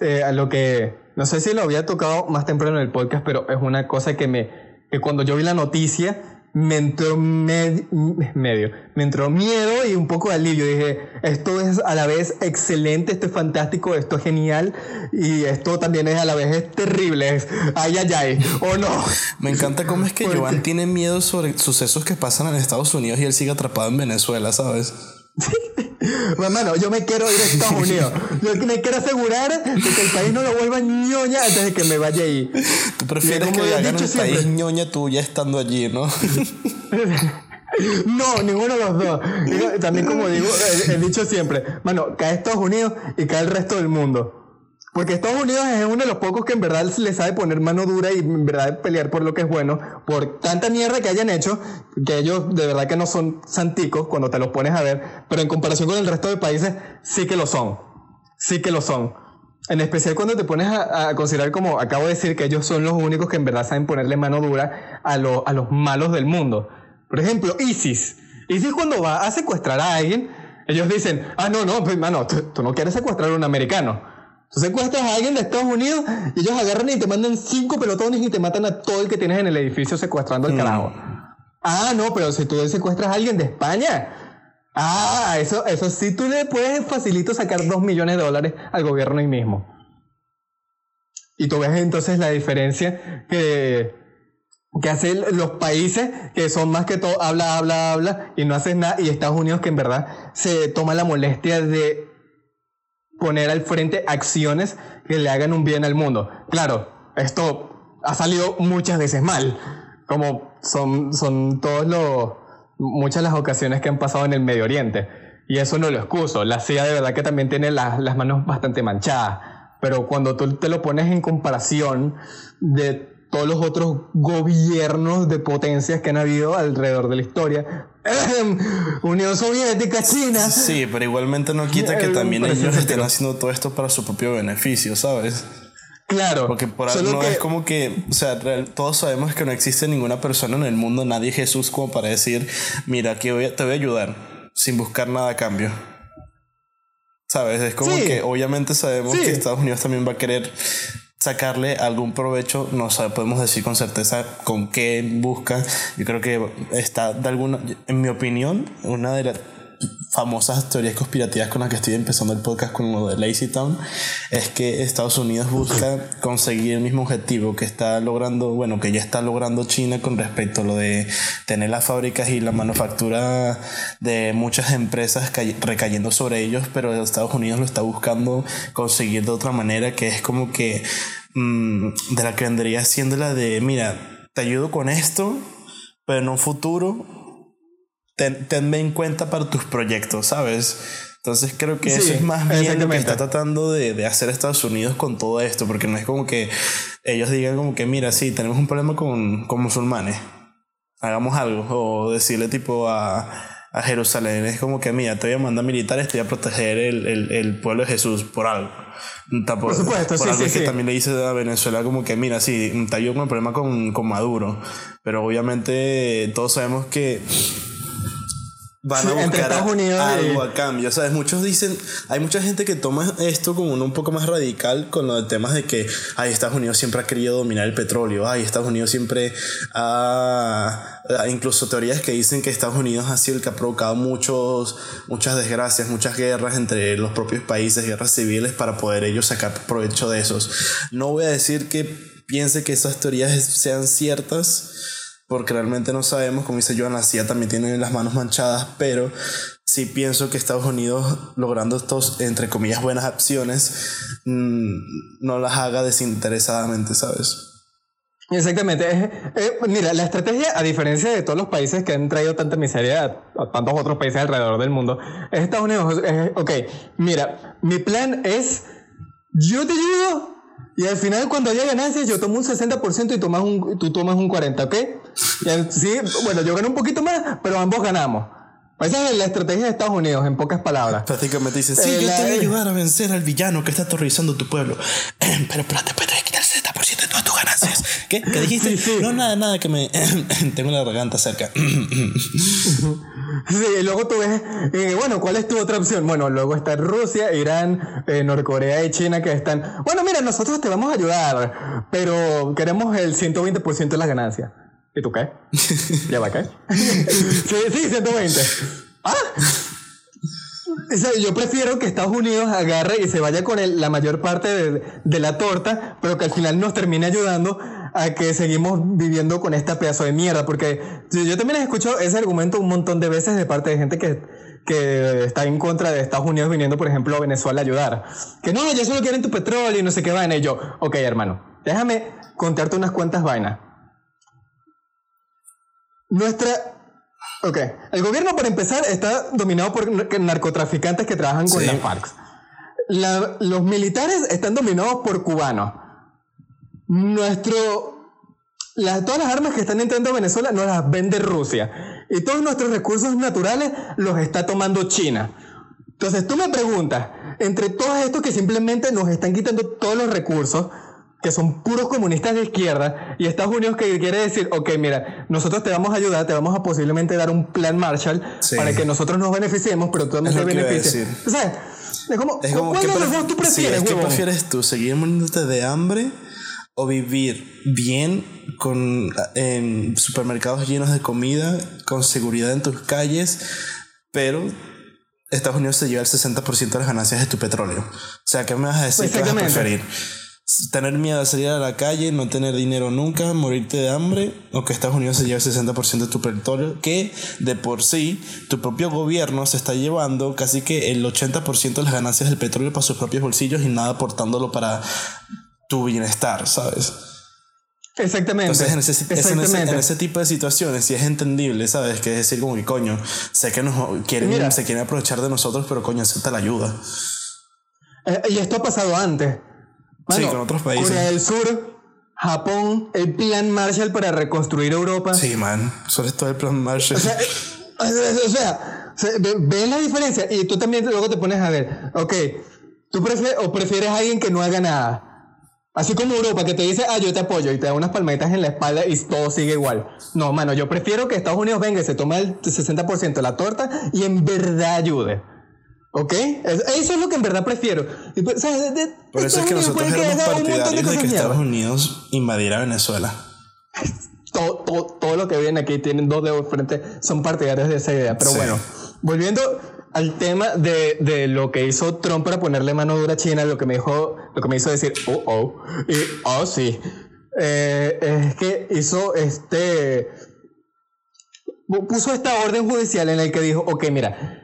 eh, a lo que, no sé si lo había tocado más temprano en el podcast, pero es una cosa que me, que cuando yo vi la noticia, me entró medio, me entró miedo y un poco de alivio. Dije, esto es a la vez excelente, esto es fantástico, esto es genial y esto también es a la vez es terrible, es ay, ay, ay, o no. Me encanta cómo es que Joan tiene miedo sobre sucesos que pasan en Estados Unidos y él sigue atrapado en Venezuela, ¿sabes? Hermano, yo me quiero ir a Estados Unidos. Yo me quiero asegurar de que el país no lo vuelva ñoña antes de que me vaya ahí. Tú prefieres que hagan el país ñoña tú ya estando allí, ¿no? No, ninguno de los dos. También como digo, he, dicho siempre, mano, cae Estados Unidos y cae el resto del mundo. Porque Estados Unidos es uno de los pocos que en verdad le sabe poner mano dura y en verdad pelear por lo que es bueno, por tanta mierda que hayan hecho, que ellos de verdad que no son santicos cuando te los pones a ver, pero en comparación con el resto de países sí que lo son, sí que lo son. En especial cuando te pones a, considerar como acabo de decir que ellos son los únicos que en verdad saben ponerle mano dura a, a los malos del mundo. Por ejemplo, ISIS. ISIS cuando va a secuestrar a alguien, ellos dicen, ah, no, no, pues, mano, tú no quieres secuestrar a un americano Tú secuestras a alguien de Estados Unidos y ellos agarran y te mandan cinco pelotones y te matan a todo el que tienes en el edificio secuestrando al mm. carajo. Ah, no, pero si tú secuestras a alguien de España, ah, eso, eso sí tú le puedes facilito sacar dos millones de dólares al gobierno ahí mismo. Y tú ves entonces la diferencia que, que hacen los países que son más que todo habla, habla, habla y no hacen nada y Estados Unidos que en verdad se toma la molestia de poner al frente acciones que le hagan un bien al mundo. Claro, esto ha salido muchas veces mal, como son, son todos los, muchas las ocasiones que han pasado en el Medio Oriente. Y eso no lo excuso. La CIA de verdad que también tiene las, las manos bastante manchadas. Pero cuando tú te lo pones en comparación de todos los otros gobiernos de potencias que han habido alrededor de la historia. Unión Soviética, China. Sí, pero igualmente no quita que también ellos estén haciendo todo esto para su propio beneficio, ¿sabes? Claro. Porque por algo no es como que, o sea, todos sabemos que no existe ninguna persona en el mundo, nadie Jesús como para decir, mira, aquí te voy a ayudar sin buscar nada a cambio. ¿Sabes? Es como que obviamente sabemos que Estados Unidos también va a querer sacarle algún provecho, no podemos decir con certeza con qué busca. Yo creo que está de alguna, en mi opinión, una de las famosas teorías conspirativas con las que estoy empezando el podcast con lo de Lazy Town es que Estados Unidos busca conseguir el mismo objetivo que está logrando, bueno, que ya está logrando China con respecto a lo de tener las fábricas y la manufactura de muchas empresas recayendo sobre ellos, pero Estados Unidos lo está buscando conseguir de otra manera que es como que mm, de la que vendría siendo la de, mira, te ayudo con esto, pero en un futuro tenme en cuenta para tus proyectos, ¿sabes? Entonces creo que eso es más bien lo que está tratando de, de, hacer Estados Unidos con todo esto, porque no es como que ellos digan como que, mira, sí, tenemos un problema con, con musulmanes, hagamos algo, o decirle tipo a, a, Jerusalén, es como que, mira, te voy a mandar militares, te voy a proteger el, el, el pueblo de Jesús por algo. por supuesto, por algo que también le dice a Venezuela como que, mira, sí, está yo con el problema con, con Maduro, pero obviamente todos sabemos que van a buscar algo a cambio. ¿Sabes? Muchos dicen, hay mucha gente que toma esto como un poco más radical con los temas de que, ay, Estados Unidos siempre ha querido dominar el petróleo, ay, Estados Unidos siempre ha... Incluso teorías que dicen que Estados Unidos ha sido el que ha provocado muchos, muchas desgracias, muchas guerras entre los propios países, guerras civiles, para poder ellos sacar provecho de esos. No voy a decir que piense que esas teorías sean ciertas, porque realmente no sabemos, como dice Joan, la CIA también tiene las manos manchadas, pero sí pienso que Estados Unidos, logrando estos, entre comillas, buenas acciones, mm, no las haga desinteresadamente, ¿sabes? Exactamente. mira, la estrategia, a diferencia de todos los países que han traído tanta miseria a, tantos otros países alrededor del mundo, es Estados Unidos. Es, ok, mira, mi plan es, yo te ayudo y al final, cuando haya ganancias, yo tomo un 60% y tomas un, tú tomas un 40%, ¿ok? sí, bueno, yo gano un poquito más, pero ambos ganamos. Esa es la estrategia de Estados Unidos, en pocas palabras. Prácticamente dice, sí, yo te voy a ayudar a vencer al villano que está aterrorizando tu pueblo. pero espérate, después te voy a quitar el 60% de todas tus ganancias. ¿Qué? ¿Qué dijiste? No, nada, nada, que me... Tengo la garganta cerca. Sí, y luego tú ves, eh, bueno, ¿cuál es tu otra opción? Bueno, luego está Rusia, Irán, eh, Norcorea y China que están, bueno, mira, nosotros te vamos a ayudar, pero queremos el 120% de las ganancias. ¿Y tú qué? ¿Ya va a caer? sí, sí, 120. Ah. yo prefiero que Estados Unidos agarre y se vaya con la mayor parte de, de, la torta, pero que al final nos termine ayudando a que seguimos viviendo con esta pedazo de mierda. Porque yo también he escuchado ese argumento un montón de veces de parte de gente que, que está en contra de Estados Unidos viniendo, por ejemplo, a Venezuela a ayudar. Que no, ya solo quieren tu petróleo y no sé qué vaina. Y yo, ok, hermano, déjame contarte unas cuantas vainas. Nuestra Ok. El gobierno, para empezar, está dominado por narcotraficantes que trabajan con las FARC. los militares están dominados por cubanos nuestro todas las armas que están entrando a Venezuela nos las vende Rusia. Y todos nuestros recursos naturales los está tomando China. Entonces tú me preguntas, entre todos estos que simplemente nos están quitando todos los recursos, que son puros comunistas de izquierda, y Estados Unidos que quiere decir, ok, mira, nosotros te vamos a ayudar, te vamos a posiblemente dar un plan Marshall para que nosotros nos beneficiemos, pero tú también te beneficies. O sea, es como, ¿cuál de los dos tú prefieres, ¿Qué prefieres tú? ¿Seguir muriéndote de hambre? o vivir bien con en supermercados llenos de comida, con seguridad en tus calles, pero Estados Unidos se lleva el 60% de las ganancias de tu petróleo. O sea, ¿qué me vas a decir que vas a preferir? Tener miedo a salir a la calle, no tener dinero nunca, morirte de hambre, o que Estados Unidos se lleve el 60% de tu petróleo, que de por sí tu propio gobierno se está llevando casi que el 80% de las ganancias del petróleo para sus propios bolsillos y nada aportándolo para tu bienestar, ¿sabes? Exactamente. Entonces, en ese, En, ese, tipo de situaciones, si es entendible, ¿sabes? Que es decir, como que coño, sé que nos quieren, se quieren aprovechar de nosotros, pero coño, acepta la ayuda. Eh, y esto ha pasado antes. Sí, con otros países. Corea del Sur, Japón, el plan Marshall para reconstruir Europa. Sí, man. Sobre todo el plan Marshall. O sea, ves la diferencia y tú también luego te pones a ver, ok, tú prefieres o prefieres a alguien que no haga nada Así como Europa que te dice, ah, yo te apoyo y te da unas palmetas en la espalda y todo sigue igual. No, mano, yo prefiero que Estados Unidos venga y se tome el 60% de la torta y en verdad ayude. ¿Ok? Eso es lo que en verdad prefiero. Pues, Por eso es que nosotros éramos partidarios de, que Estados Unidos invadiera Venezuela. Todo, todo, lo que viene aquí tienen dos dedos frente, son partidarios de esa idea. Pero bueno, volviendo al tema de, de, lo que hizo Trump para ponerle mano dura a China, lo que me dijo, lo que me hizo decir, oh, oh, y oh, sí, eh, es que hizo este, puso esta orden judicial en la que dijo, ok, mira,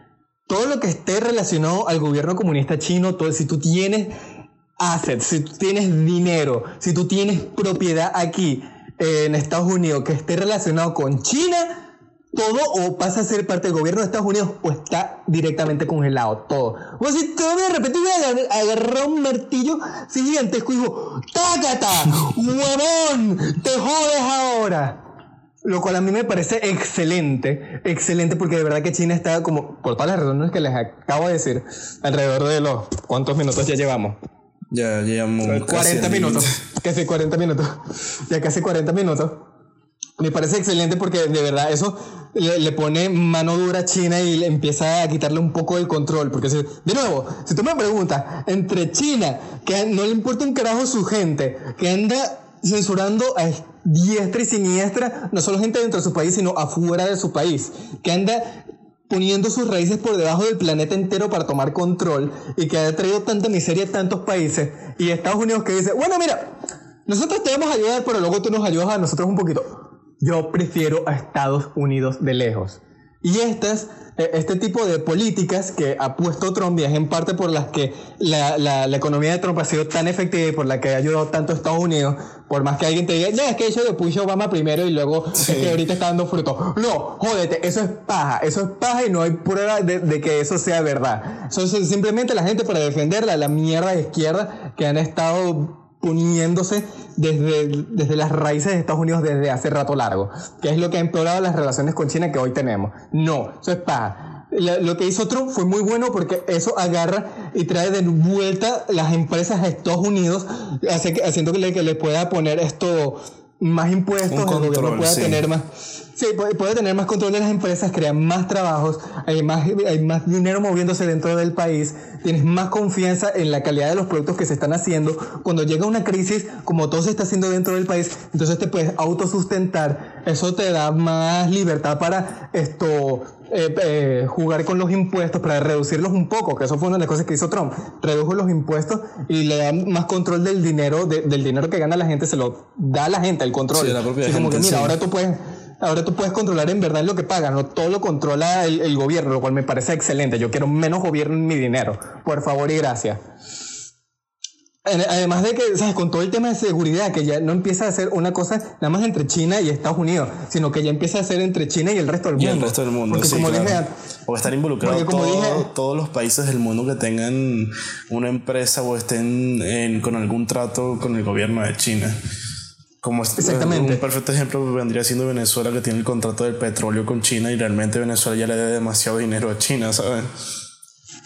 todo lo que esté relacionado al gobierno comunista chino, todo, si tú tienes assets, si tú tienes dinero, si tú tienes propiedad aquí en Estados Unidos que esté relacionado con China, todo o pasa a ser parte del gobierno de Estados Unidos o está directamente congelado, todo. O si todo de repente agarrar un martillo gigantesco y dijo, ¡tácata! ¡Huevón! ¡Te jodes ahora! Lo cual a mí me parece excelente, excelente porque de verdad que China está como, por todas las razones que les acabo de decir, alrededor de los, ¿cuántos minutos ya llevamos? Ya llevamos 40 minutos, casi 40 minutos, ya casi 40 minutos. Me parece excelente porque de verdad eso le, pone mano dura a China y le empieza a quitarle un poco el control. Porque, de nuevo, si tú me preguntas, entre China, que no le importa un carajo su gente, que anda censurando a diestra y siniestra, no solo gente dentro de su país, sino afuera de su país, que anda poniendo sus raíces por debajo del planeta entero para tomar control y que ha traído tanta miseria a tantos países, y Estados Unidos que dice, bueno, mira, nosotros te vamos a ayudar, pero luego tú nos ayudas a nosotros un poquito. Yo prefiero a Estados Unidos de lejos. Y estas, eh, este tipo de políticas que ha puesto Trump y es en parte por las que la, la, la, economía de Trump ha sido tan efectiva y por la que ha ayudado tanto a Estados Unidos, por más que alguien te diga, ya es que eso de puso Obama primero y luego es que ahorita está dando fruto. No, jódete, eso es paja, eso es paja y no hay prueba de, de que eso sea verdad. Es simplemente la gente para defenderla, la mierda de izquierda que han estado poniéndose desde, desde las raíces de Estados Unidos desde hace rato largo, que es lo que ha empeorado las relaciones con China que hoy tenemos. No, eso es paja. Lo que hizo Trump fue muy bueno porque eso agarra y trae de vuelta las empresas a Estados Unidos, haciendo que le, que le pueda poner esto más impuestos, el gobierno pueda tener más Sí, puede, tener más control de las empresas, crear más trabajos, hay más, hay más dinero moviéndose dentro del país, tienes más confianza en la calidad de los productos que se están haciendo. Cuando llega una crisis, como todo se está haciendo dentro del país, entonces te puedes autosustentar. Eso te da más libertad para esto eh, eh, jugar con los impuestos para reducirlos un poco, que eso fue una de las cosas que hizo Trump. Redujo los impuestos y le da más control del dinero, del dinero que gana la gente, se lo da a la gente el control. Sí, la propia como que mira, ahora tú puedes Ahora tú puedes controlar en verdad lo que pagan, no todo lo controla el, gobierno, lo cual me parece excelente. Yo quiero menos gobierno en mi dinero, por favor y gracias. Además de que, ¿sabes? Con todo el tema de seguridad, que ya no empieza a ser una cosa nada más entre China y Estados Unidos, sino que ya empieza a ser entre China y el resto del mundo. Y el resto del mundo, porque como dije, O estar involucrados todos los países del mundo que tengan una empresa o estén con algún trato con el gobierno de China. Como Exactamente. Un perfecto ejemplo vendría siendo Venezuela que tiene el contrato del petróleo con China y realmente Venezuela ya le debe demasiado dinero a China, ¿sabes?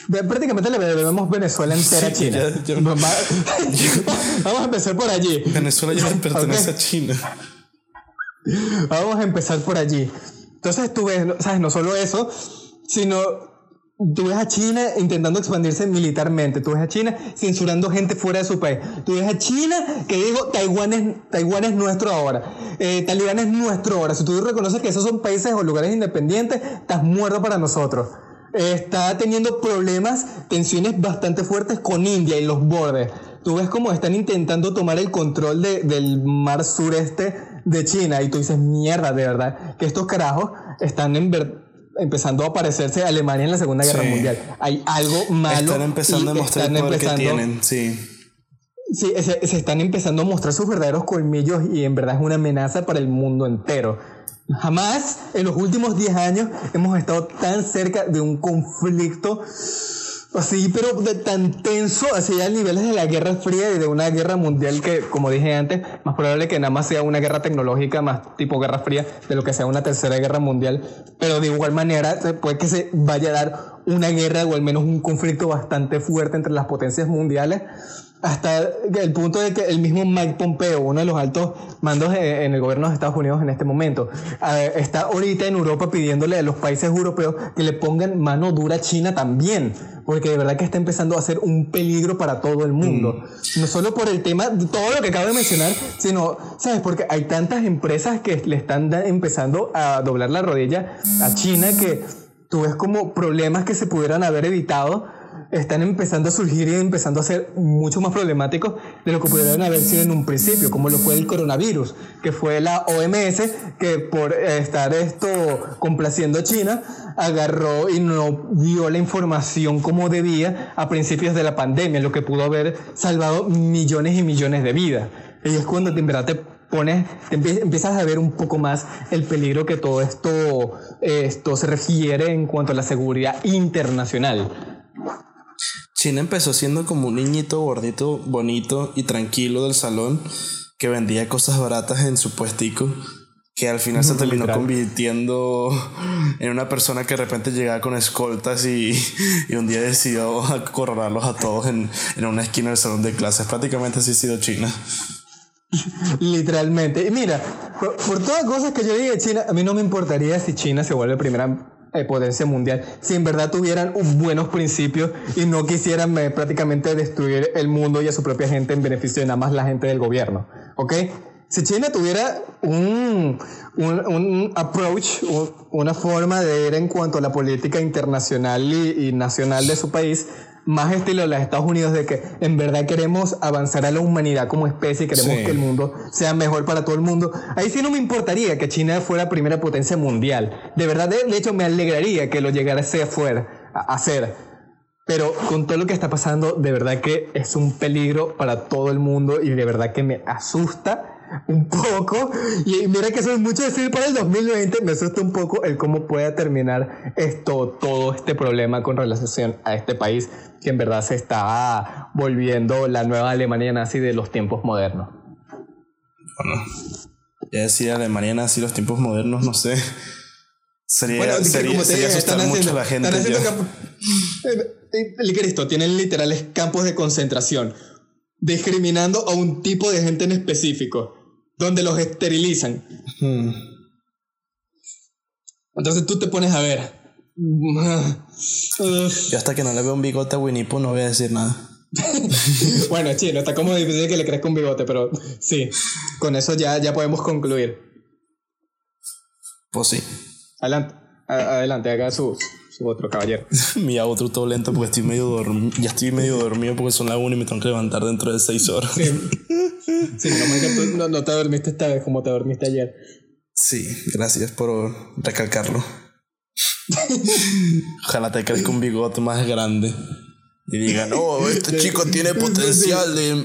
Prácticamente le debemos Venezuela entera a China. Vamos a empezar por allí. Venezuela ya pertenece a China. Vamos a empezar por allí. Entonces tú ves, ¿sabes? No solo eso, sino Tú ves a China intentando expandirse militarmente, tú ves a China censurando gente fuera de su país, tú ves a China que digo Taiwán es, Taiwán es nuestro ahora, eh, Talibán es nuestro ahora, si tú reconoces que esos son países o lugares independientes, estás muerto para nosotros. está teniendo problemas, tensiones bastante fuertes con India y los bordes. Tú ves cómo están intentando tomar el control del mar sureste de China y tú dices, mierda, de verdad, que estos carajos están en verdad empezando a parecerse a Alemania en la Segunda Guerra Mundial. Hay algo malo. Están empezando a mostrar el poder que tienen, sí. Sí, se, están empezando a mostrar sus verdaderos colmillos y en verdad es una amenaza para el mundo entero. Jamás en los últimos 10 años hemos estado tan cerca de un conflicto así, pero de tan tenso, así a niveles de la Guerra Fría y de una guerra mundial que, como dije antes, más probable que nada más sea una guerra tecnológica, más tipo Guerra Fría, de lo que sea una tercera guerra mundial. Pero de igual manera, puede que se vaya a dar una guerra o al menos un conflicto bastante fuerte entre las potencias mundiales hasta el punto de que el mismo Mike Pompeo, uno de los altos mandos en el gobierno de Estados Unidos en este momento, está ahorita en Europa pidiéndole a los países europeos que le pongan mano dura a China también, porque de verdad que está empezando a ser un peligro para todo el mundo. Mm. No solo por el tema, de todo lo que acabo de mencionar, sino, ¿sabes? Porque hay tantas empresas que le están empezando a doblar la rodilla a China que tú ves como problemas que se pudieran haber evitado están empezando a surgir y empezando a ser mucho más problemáticos de lo que pudieron haber sido en un principio, como lo fue el coronavirus, que fue la OMS que por estar esto complaciendo a China, agarró y no dio la información como debía a principios de la pandemia, lo que pudo haber salvado millones y millones de vidas. Y es cuando en verdad te pones, empiezas a ver un poco más el peligro que todo esto, esto se refiere en cuanto a la seguridad internacional. China empezó siendo como un niñito gordito, bonito y tranquilo del salón que vendía cosas baratas en su puestico que al final se terminó convirtiendo en una persona que de repente llegaba con escoltas y, un día decidió acorralarlos a todos en, en, una esquina del salón de clases. Prácticamente así ha sido China. Literalmente. Y mira, por, por todas cosas que yo diga de China, a mí no me importaría si China se vuelve primera eh, potencia mundial, si en verdad tuvieran buenos principios y no quisieran eh, prácticamente destruir el mundo y a su propia gente en beneficio de nada más la gente del gobierno, ¿ok? Si China tuviera un, un, approach, una forma de ir en cuanto a la política internacional y nacional de su país, más estilo de los Estados Unidos de que en verdad queremos avanzar a la humanidad como especie, queremos que el mundo sea mejor para todo el mundo. Ahí sí no me importaría que China fuera primera potencia mundial. De verdad, de, hecho, me alegraría que lo llegara a ser fuera, a, hacer. Pero con todo lo que está pasando, de verdad que es un peligro para todo el mundo y de verdad que me asusta un poco. Y mira que eso es mucho decir para el 2020. Me asusta un poco el cómo pueda terminar esto, todo este problema con relación a este país que en verdad se está volviendo la nueva Alemania nazi de los tiempos modernos. Bueno, ya decir Alemania nazi los tiempos modernos, no sé. Sería, bueno, sería, sería asustar mucho a la gente. Cristo, tienen literales campos de concentración, discriminando a un tipo de gente en específico donde los esterilizan. Hmm. Entonces tú te pones a ver. Yo hasta que no le veo un bigote a Winnie Pooh no voy a decir nada. bueno, chino, está como difícil que le crezca un bigote, pero sí, con eso ya, ya podemos concluir. Pues sí. Adelante, adelante, haga su, su otro caballero. Mi otro todo lento porque estoy medio dormido. Ya estoy medio dormido porque son las 1 y me tengo que levantar dentro de 6 horas. Sí, sí no, no te dormiste esta vez como te dormiste ayer. Sí, gracias por recalcarlo. Ojalá te crezca un bigote más grande. Y digan, oh, este chico tiene potencial de,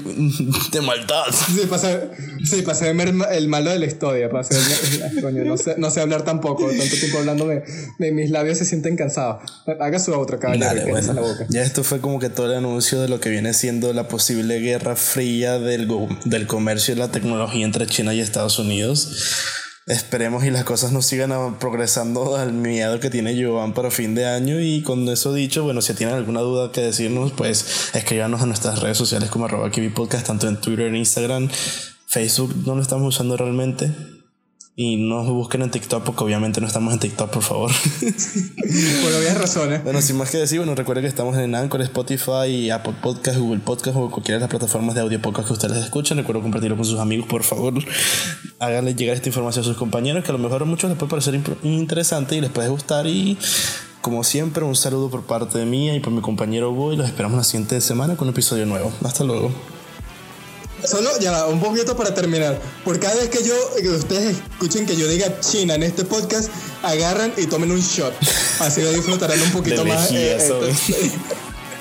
de maldad. Sí, pasa, sí, pasa el malo de la historia. Coño, no, sé, no sé hablar tampoco. Tanto tiempo hablando de, de mis labios se sienten cansados. Haga su otro caballero. bueno. la boca. Ya esto fue como que todo el anuncio de lo que viene siendo la posible guerra fría del, del comercio y la tecnología entre China y Estados Unidos. Esperemos y las cosas no sigan progresando al miedo que tiene Joan para fin de año. Y con eso dicho, bueno, si tienen alguna duda que decirnos, pues escríbanos a nuestras redes sociales como arroba Podcast, tanto en Twitter, en Instagram, Facebook no lo estamos usando realmente. Y no busquen en TikTok porque obviamente no estamos en TikTok, por favor. por obvias razones. Bueno, sin más que decir, bueno, recuerden que estamos en Anchor, Spotify, Apple Podcast, Google Podcast o cualquiera de las plataformas de audio podcast que ustedes escuchen. Recuerden compartirlo con sus amigos, por favor. Háganle llegar esta información a sus compañeros, que a lo mejor a muchos les puede parecer interesante y les puede gustar. Y como siempre, un saludo por parte de mí y por mi compañero Boy. Los esperamos la siguiente semana con un episodio nuevo. Hasta luego. Solo, ya va, un poquito para terminar. Por cada vez que yo, que ustedes escuchen que yo diga China en este podcast, agarran y tomen un shot. Así lo disfrutarán un poquito más. Eh,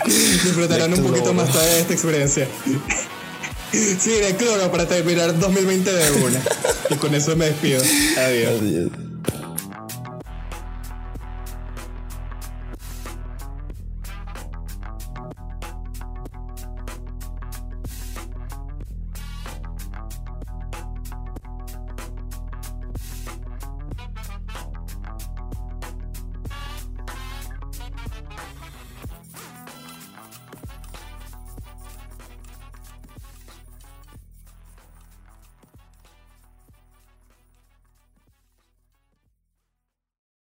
disfrutarán un poquito más de esta experiencia. Sí, de cloro para terminar 2020 de una. y con eso me despido. Adiós. Adiós.